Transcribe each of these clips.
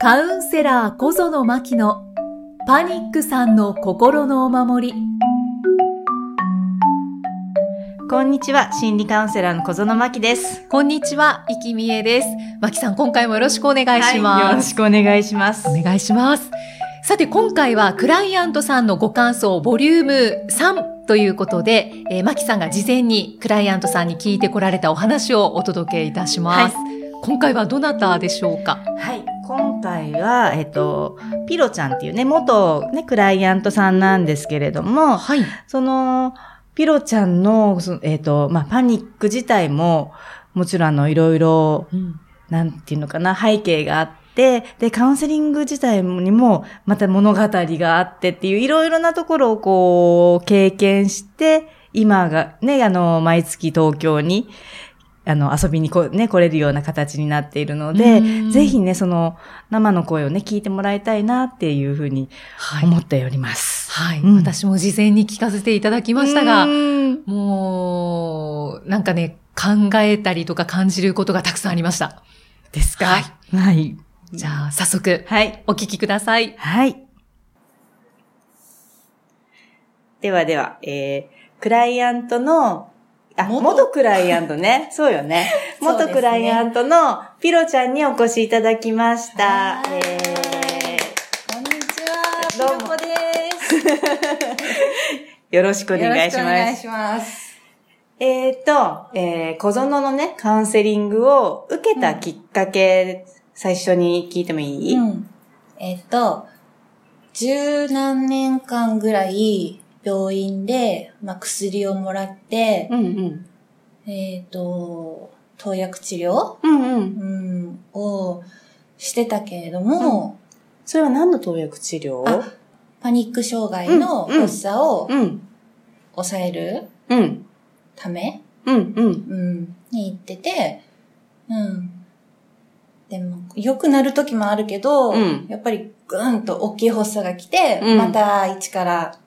カウンセラー小園真希のパニックさんの心のお守り。こんにちは、心理カウンセラーの小園真希です。こんにちは、生きみえです。真希さん、今回もよろしくお願いします。はい、よろしくお願いします。お願いします。さて、今回はクライアントさんのご感想ボリューム3ということで、えー、マキさんが事前にクライアントさんに聞いてこられたお話をお届けいたします。はい、今回はどなたでしょうか？はい。今回は、えっと、ピロちゃんっていうね、元ね、クライアントさんなんですけれども、はい。その、ピロちゃんの、えっと、まあ、パニック自体も、もちろんあの、いろいろ、うん、なんていうのかな、背景があって、で、カウンセリング自体にも、また物語があってっていう、いろいろなところをこう、経験して、今が、ね、あの、毎月東京に、あの、遊びにこ、ね、来れるような形になっているので、ぜひね、その、生の声をね、聞いてもらいたいなっていうふうに思っております。はい。はいうん、私も事前に聞かせていただきましたが、もう、なんかね、考えたりとか感じることがたくさんありました。ですか？はい。はい。じゃあ、早速、はい。お聞きください。はい。ではでは、えー、クライアントの、あ、元元クライアントね。そうよね。元クライアントのピロちゃんにお越しいただきました。えー、こんにちは、ピロコです。よろしくお願いします。よろしくお願いします。えっ、ー、と、えー、小園のね、カウンセリングを受けたきっかけ、うん、最初に聞いてもいい、うん、えっ、ー、と、十何年間ぐらい、病院で、まあ、薬をもらって、うんうん、えっ、ー、と、投薬治療、うんうん。うん、をしてたけれども、うん、それは何の投薬治療？パニック障害の発作を抑えるため、うんうん。うん、に行ってて、うん。でも、良くなる時もあるけど、うん、やっぱりぐーんと大きい発作が来て、うん、また一から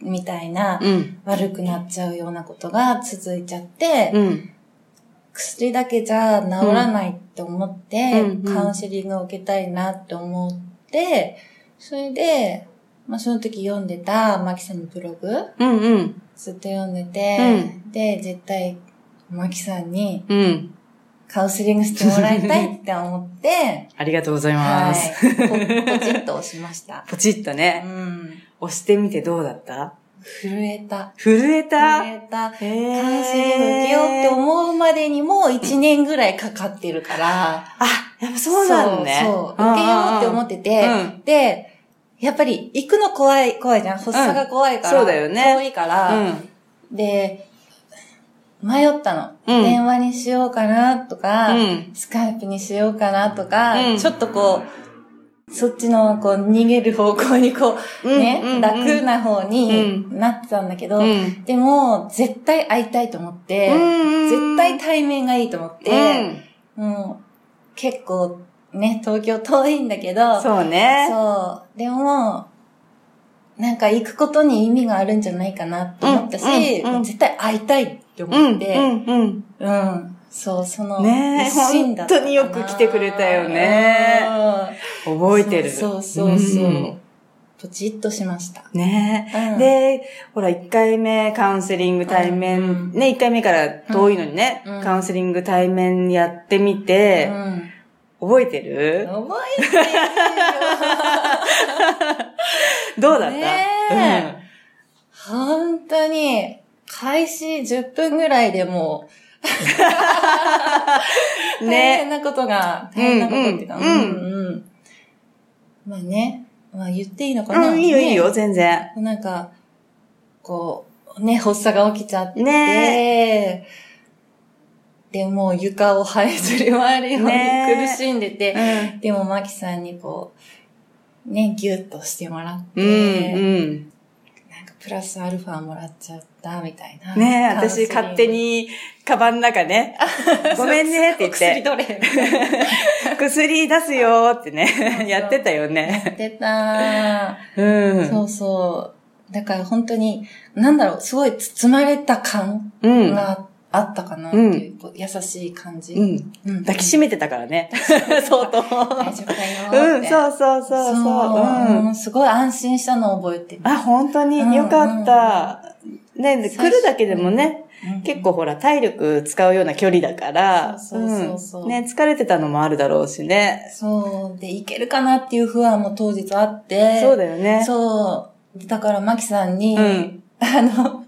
みたいな、うん、悪くなっちゃうようなことが続いちゃって、うん、薬だけじゃ治らないって思って、うん、カウンセリングを受けたいなって思って、それで、まあ、その時読んでたマキさんのブログ、うんうん、ずっと読んでて、で、絶対マキさんに、うん、カウンセリングしてもらいたいって思って、ありがとうございます。はい、ポポチッと押しました。ポチッとね。うん押してみてどうだった？震えた。震えた？震えた。カウンセリング受けようって思うまでにも1年ぐらいかかってるから。あ、やっぱそうなんね。そうそう。受けようって思ってて、うん、で、やっぱり行くの怖い、怖いじゃん。発作が怖いから。うん、そうだよね。遠いから。うん、で、迷ったの、うん。電話にしようかなとか、うん、スカイプにしようかなとか、ちょっとこう、そっちのこう逃げる方向にこう、ね、うんうんうん、楽な方になってたんだけど、うん、でも絶対会いたいと思って、うん、絶対対面がいいと思って、もう結構ね、東京遠いんだけど、そうね。そう。でも、なんか行くことに意味があるんじゃないかなと思ったし、うんうんうん、絶対会いたいって思って、うん、うん、うん。そう、その、ね本当によく来てくれたよね。覚えてる。そうそうそう。う。ん、ポチッとしました。ね、うん、で、ほら、1回目カウンセリング対面、うん、ね、1回目から遠いのにね、カウンセリング対面やってみて、覚えてる？覚えてるよ。どうだった、ね本当に、開始10分ぐらいでもう、大変なことが、大変なことっていうか、うん。うん。まあね、まあ言っていいのかな、うん、いいよいいよ、全然。なんか、こう、ね、発作が起きちゃって、ね。で、もう床を這いずり回るように苦しんでて、ね、でもマキさんにこう、ね、ギュッとしてもらって、うんうん、プラスアルファもらっちゃったみたいな。ね私勝手にカバンの中ね、ごめんねって言って。薬どれ薬出すよってね、やってたよね。やってた。うん。そうそう。だから本当に、なんだろう、すごい包まれた感があったかなっていう、こう優しい感じ。うん。うん抱きしめてたからね。相当。大丈夫だよ。うん、そうそうそうそう。うん。すごい安心したのを覚えてる。あ、本当に？よかった。ね、で来るだけでもね、うん結構ほら、体力使うような距離だから、そうそうそうそうんね、疲れてたのもあるだろうしね。そう。で、いけるかなっていう不安も当日あって。そうだよね。そう。だから、マキさんに、うん あの、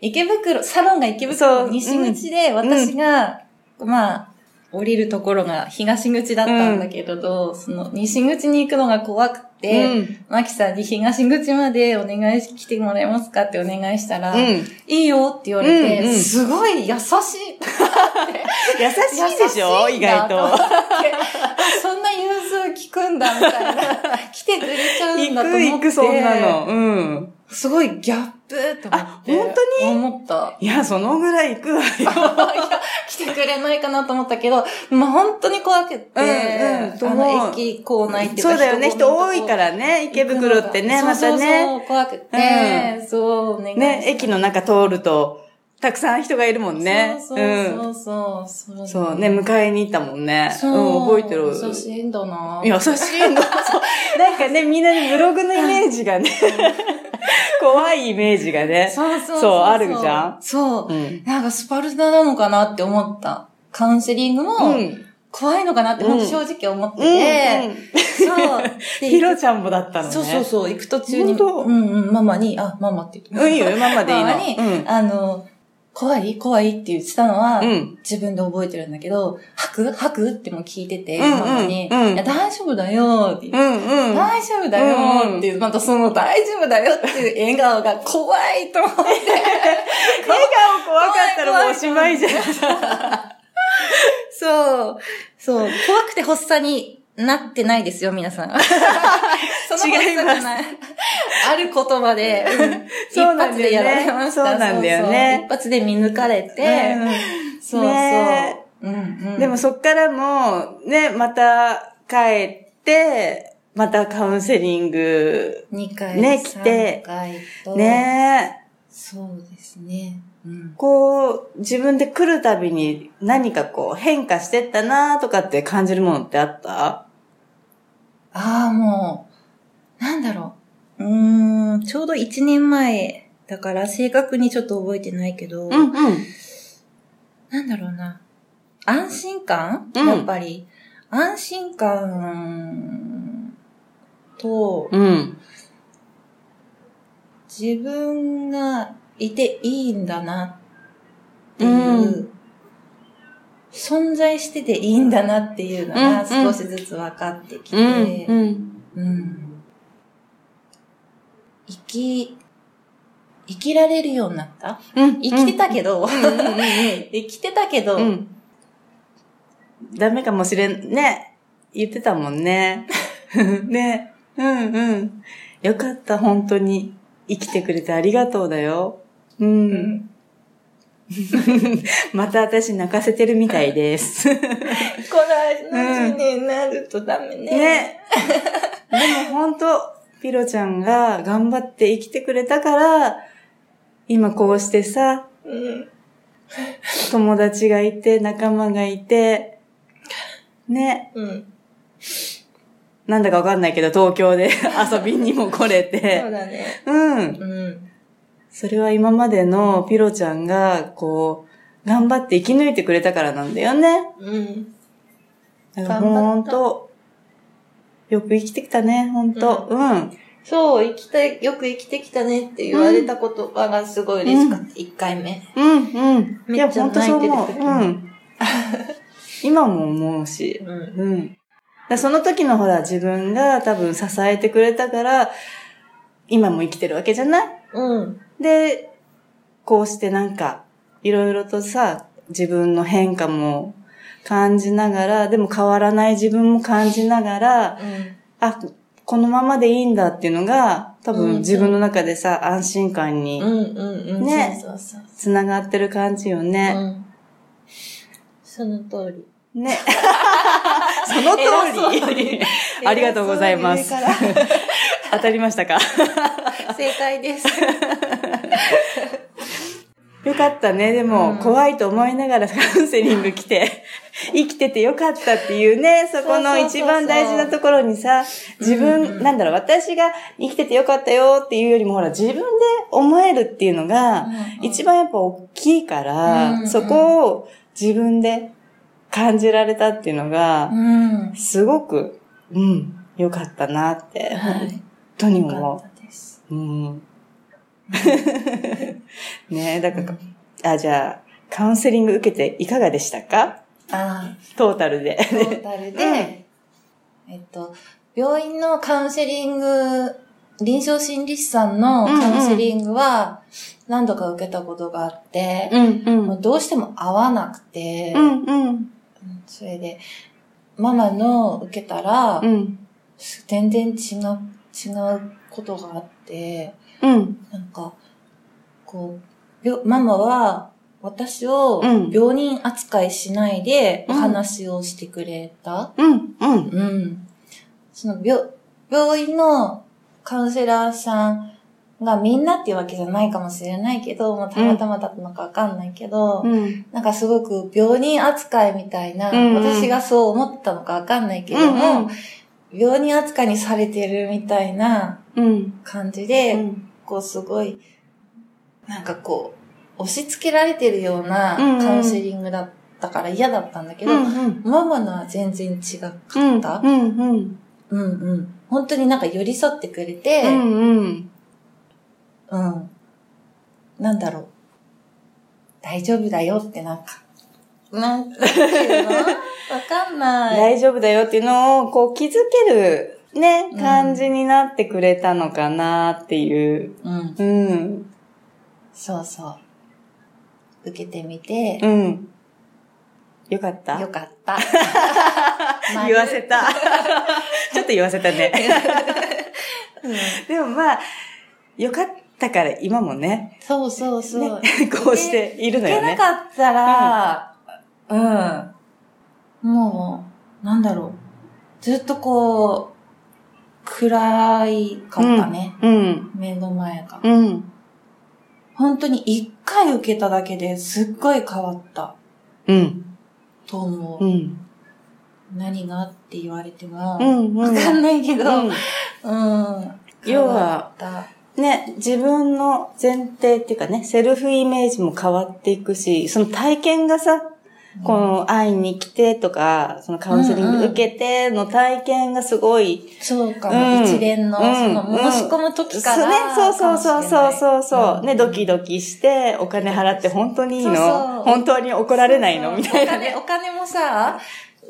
池袋、サロンが池袋の西口で、私が、まあ、降りるところが東口だったんだけれど、その西口に行くのが怖くて、うんマキさんに東口までお願いし、来てもらえますかってお願いしたら、うん。いいよって言われて、うんうんすごい優しい。優しいでしょ意外と。そんな融通聞くんだ、みたいな。来てくれちゃうんだと思って。行く行く、そんなの。うん。すごいギャップと思って。あ本当に？思った。いや、そのぐらい行くわよ。いや、来てくれないかなと思ったけど、まあ本当に怖くて、うんの、駅構内っていうか。そうだよね、人多いからね、池袋ってね、またそうそうね。そう、怖くて、そう、お願いね、駅の中通ると、たくさん人がいるもんね。そうそうそうそう。うん。そうね、迎えに行ったもんね。そううん、覚えてる？優しいんだな優しいの。そうなんかね、みんなにブログのイメージがね、怖いイメージがね。そうそうそうあるじゃん？そう。うん。なんかスパルタなのかなって思った。カウンセリングもうん。怖いのかなって、うんほんと正直思ってうんて、そう。でひろちゃんもだったのね。そうそうそう、行く途中に、本当？うんうん、ママに、あ、ママって言ってうん、いいよ、ママでいいの。ママに、うん。あの、怖い？怖い？って言ってたのは、うん自分で覚えてるんだけど、吐く？吐くっても聞いてて、うんうんママに、うんいや、大丈夫だよってうんうん。大丈夫だよってまたその大丈夫だよっていう笑顔が怖いと思って。笑顔怖かったらもうおしまいじゃん。そう。そう。怖くて発作になってないですよ、皆さん。その発作じゃない。ある言葉で、一発でやられました。そうなんだよね。一発で見抜かれて、そうそう。ね。うんうん、でもそっからも、ね、また帰って、またカウンセリング、2回、ね来て3回と、ね。そうですね。うん、こう、自分で来るたびに何かこう変化してったなとかって感じるものってあった？ああ、もう、なんだろう。うーん、ちょうど1年前だから正確にちょっと覚えてないけど、うんうん。なんだろうな。安心感、うんやっぱり。安心感と、うん。自分がいていいんだなっていう、うん存在してていいんだなっていうのが少しずつ分かってきて、うん。生き、生きられるようになった？うん。生きてたけど、生きてたけど、うん。ダメかもしれん、ね。言ってたもんね。ね。うんうん。よかった、本当に。生きてくれてありがとうだよ。う。うんん また私泣かせてるみたいです。ね。この話になるとダメね。でも本当ピロちゃんが頑張って生きてくれたから、今こうしてさ、うん友達がいて、仲間がいて、ね。うん。なんだかわかんないけど、東京で 遊びにも来れそうて。だね。うん。うん。それは今までのピロちゃんが、こう、頑張って生き抜いてくれたからなんだよね。うん。だからほんと、よく生きてきたね、ほんと。うん。そう、生きたい、よく生きてきたねって言われた言葉がすごい嬉しかった。一、回目。うん、うん。いや、めっちゃほんとそう思う。泣いてる時うん。今も思うし。うん。うん。その時のほら、自分が多分支えてくれたから、今も生きてるわけじゃない？うん。で、こうしてなんか、いろいろとさ、自分の変化も感じながら、でも変わらない自分も感じながら、あ、このままでいいんだっていうのが、多うん分自分の中でさ、安心感うん。にうんうんうん。ね。つながってる感じよね。うん。その通り。ね。その通り。ありがとうございます。当たりましたか？正解です。よかったね。でも、うん怖いと思いながらカウンセリング来て、生きててよかったっていうね、そこの一番大事なところにさ、自分、うんうんなんだろう、私が生きててよかったよっていうよりも、ほら、自分で思えるっていうのが、一番やっぱ大きいから、うんうんそこを自分で感じられたっていうのがう、ん。すごく、うん、よかったなって、本はい。当によか思ったです。う。うん。ねだから、あ、じゃあ、カウンセリング受けていかがでしたか？あトータルで。あ、トータルで、えっと、病院のカウンセリング、臨床心理士さんのカウンセリングは何度か受けたことがあって、うん、う。もうんどうしても合わなくて、うん、うん。それで、ママの受けたら、うん。全然違う、違うことがあって、うん。なんか、こう、病ママは私をうん病人扱いしないでおうん話をしてくれた。うん。うん。うん。その病、病院のカウンセラーさんがみんなっていうわけじゃないかもしれないけど、もうたまたまだったのかわかんないけど、うん。なんかすごく病人扱いみたいな、うんうん私がそう思ったのかわかんないけども、病人扱いにされてるみたいなうん。感じで、うん。こうすごい、なんかこう、押し付けられてるようなうんうんカウンセリングだったから嫌だったんだけど、うん。ママのは全然違かうん。った。うん。うん。うんうん。本当になんか寄り添ってくれて、うん。うん。うん。なんだろう。大丈夫だよってなんか。なんていうの？わかんない。大丈夫だよっていうのを、こう気づける、ねう、ん感じになってくれたのかなっていう。うん。うん。そうそう。受けてみて、うん。よかった？よかった。言わせた。ちょっと言わせたね。うんでもまあ、よかったから今もね、そうそうそう。ねこうしているのよね。受けなかったら、うん。もう、なんだろう。ずっとこう、暗いかったね。うん。目の前が。うん。本当に一回受けただけですっごい変わったうん。と思う。うん。何がって言われても、わうん。うん。かんないけど、うんうん。要はね、自分の前提っていうかね、セルフイメージも変わっていくし、その体験がさ、この会いに来てとか、そのカウンセリング受けての体験がすごい、そうかうも、ん。一連の、うん。その申し込む時から、そうね、そうそうそうそうそう。ね、ドキドキして、お金払って本当にいいの？本当に怒られないの？みたいなね。お金、お金もさ、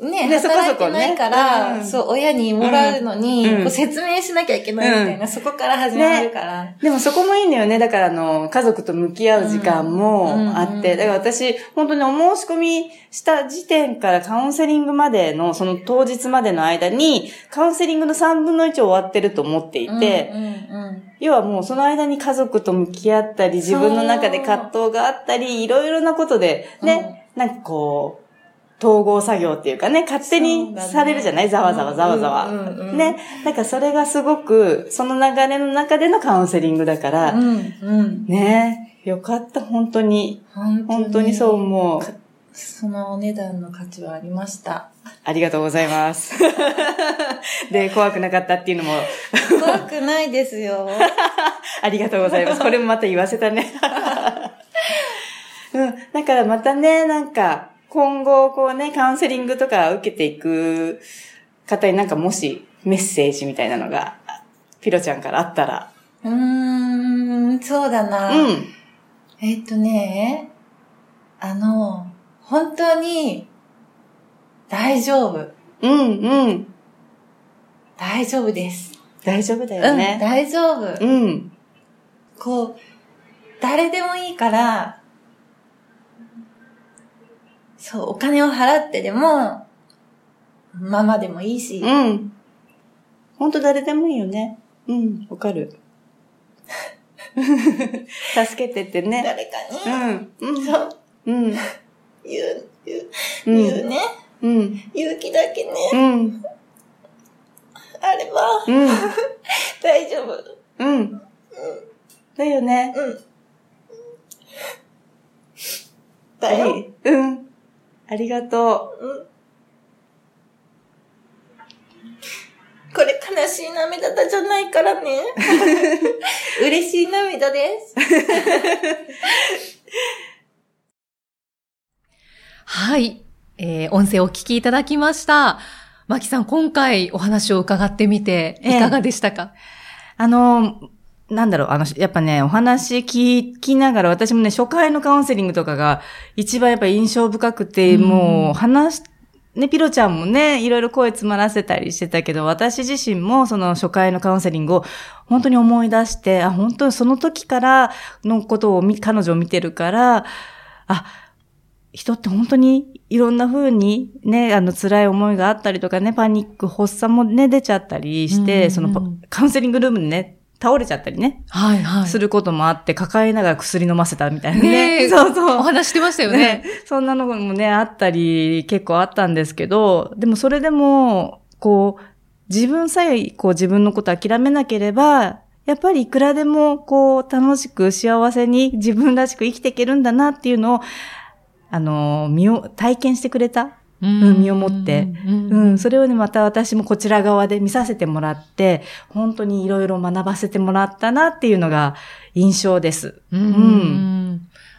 ね、ね働いてないから、うん。そう、親にもらうのに、うん。こう説明しなきゃいけないみたいな、そこから始まるから。でもそこもいいんだよね。だからあの、家族と向き合う時間もあって、だから私、本当にお申し込みした時点からカウンセリングまでの、その当日までの間に、カウンセリングの3分の1終わってると思っていて、要はもうその間に家族と向き合ったり、自分の中で葛藤があったり、いろいろなことで、ね、なん。かこう、統合作業っていうかね、勝手にされるじゃない、ざわざわざわざわ。ね。なんかそれがすごく、その流れの中でのカウンセリングだから、うん、うん。ねよかった、本当に。本本当にそう思う。そのお値段の価値はありました。ありがとうございます。で、怖くなかったっていうのも、怖くないですよ。ありがとうございます。これもまた言わせたね。うん。だからまたね、なんか、今後、こうね、カウンセリングとか受けていく方になんかもしメッセージみたいなのが、ピロちゃんからあったら。うーん、そうだな。うん。えっとね、あの、本当に、大丈夫。うん、うん。大丈夫です。大丈夫だようん、ね。大丈夫。うん。こう、誰でもいいから、そう、お金を払ってでも、ママでもいいし、うん。ほんと誰でもいいよね。うん、わかる。助けてってね。誰かに、うん。うん。そう、うん。言う、言う、うん言うね。うん。勇気だけね、うん。あれば、うん。大丈夫。うん。だよね。うん。だよ。はいうん。ありがとうんこれ悲しい涙じゃないからね。嬉しい涙です。はい。えー音声をお聞きいただきました。マキさん、今回お話を伺ってみて、いかがでしたか、う。あの、なんだろう、あの、やっぱね、お話聞きながら、私もね、初回のカウンセリングとかが一番やっぱ印象深くて、うん。もう話し、ね、ピロちゃんもね、いろいろ声詰まらせたりしてたけど、私自身もその初回のカウンセリングを本当に思い出して、あ、本当にその時からのことを見彼女を見てるから、あ、人って本当にいろんな風にね、あの辛い思いがあったりとかね、パニック、発作もね、出ちゃったりして、うんそのパカウンセリングルームにね、倒れちゃったりね、はいはい。することもあって、抱えながら薬飲ませたみたいなね。ねえ そうそう。お話してましたよね。ね、そんなのもね、あったり、結構あったんですけど、でもそれでも、こう、自分さえ、こう自分のこと諦めなければ、やっぱりいくらでも、こう、楽しく幸せに自分らしく生きていけるんだなっていうのを、あの、身を、体験してくれた。ううん身をもってうん。うん、それをね、また私もこちら側で見させてもらって、本当にいろいろ学ばせてもらったなっていうのが印象です。うん。うん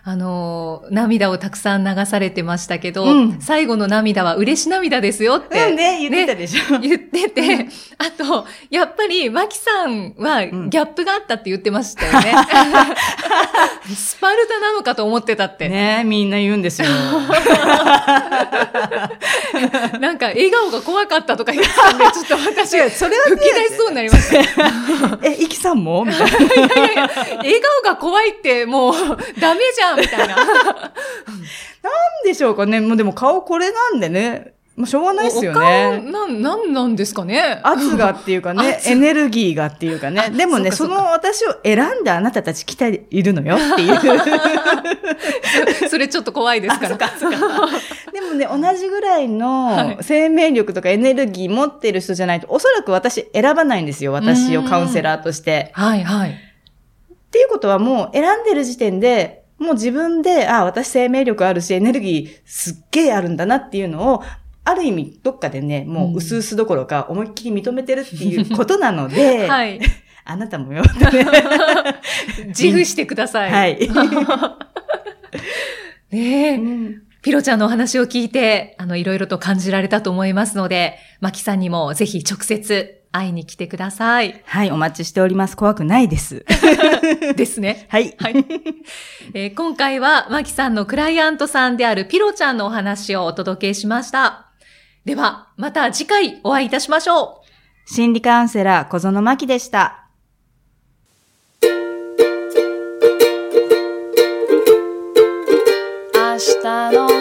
あの、涙をたくさん流されてましたけど、うん最後の涙は嬉し涙ですよって。うんね、言ってたでしょ。言ってて、あと、やっぱり、マキさんはんギャップがあったって言ってましたよね。スパルタなのかと思ってたって。ねみんな言うんですよ。なんか、笑顔が怖かったとか言ってたんで、ちょっと私、それはね吹き出しそうになりました。え、イキさんも？みたいな。いやいや、笑顔が怖いってもう、ダメじゃんみたいな。なんでしょうかね。もうでも顔これなんでね。もうしょうがないですよね。なん、なんなんですかね。圧がっていうかね、圧エネルギーがっていうかね。でもね、その私を選んであなたたち来ているのよっていう。それちょっと怖いですから。でもね、同じぐらいの生命力とかエネルギー持ってる人じゃないと、おそらく私選ばないんですよ。私をカウンセラーとして。はいはい。っていうことはもう選んでる時点で、もう自分で、あ、私生命力あるし、エネルギーすっげえあるんだなっていうのを、ある意味、どっかでね、もう薄々どころか、思いっきり認めてるっていうことなので、はい。あなたもよね。自負してください。はい。ねえ。うんピロちゃんのお話を聞いて、あの、いろいろと感じられたと思いますので、マキさんにもぜひ直接会いに来てください。はい、お待ちしております。怖くないです。ですね。はい。はい。えー今回は、マキさんのクライアントさんであるピロちゃんのお話をお届けしました。では、また次回お会いいたしましょう。心理カウンセラー、小園真希でした。明日の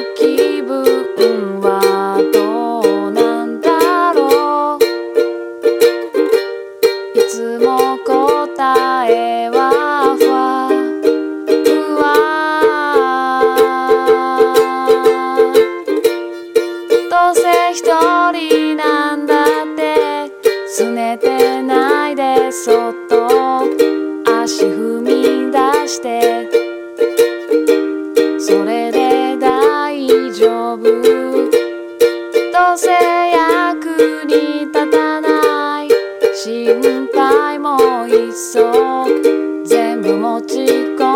も一足全部持ち込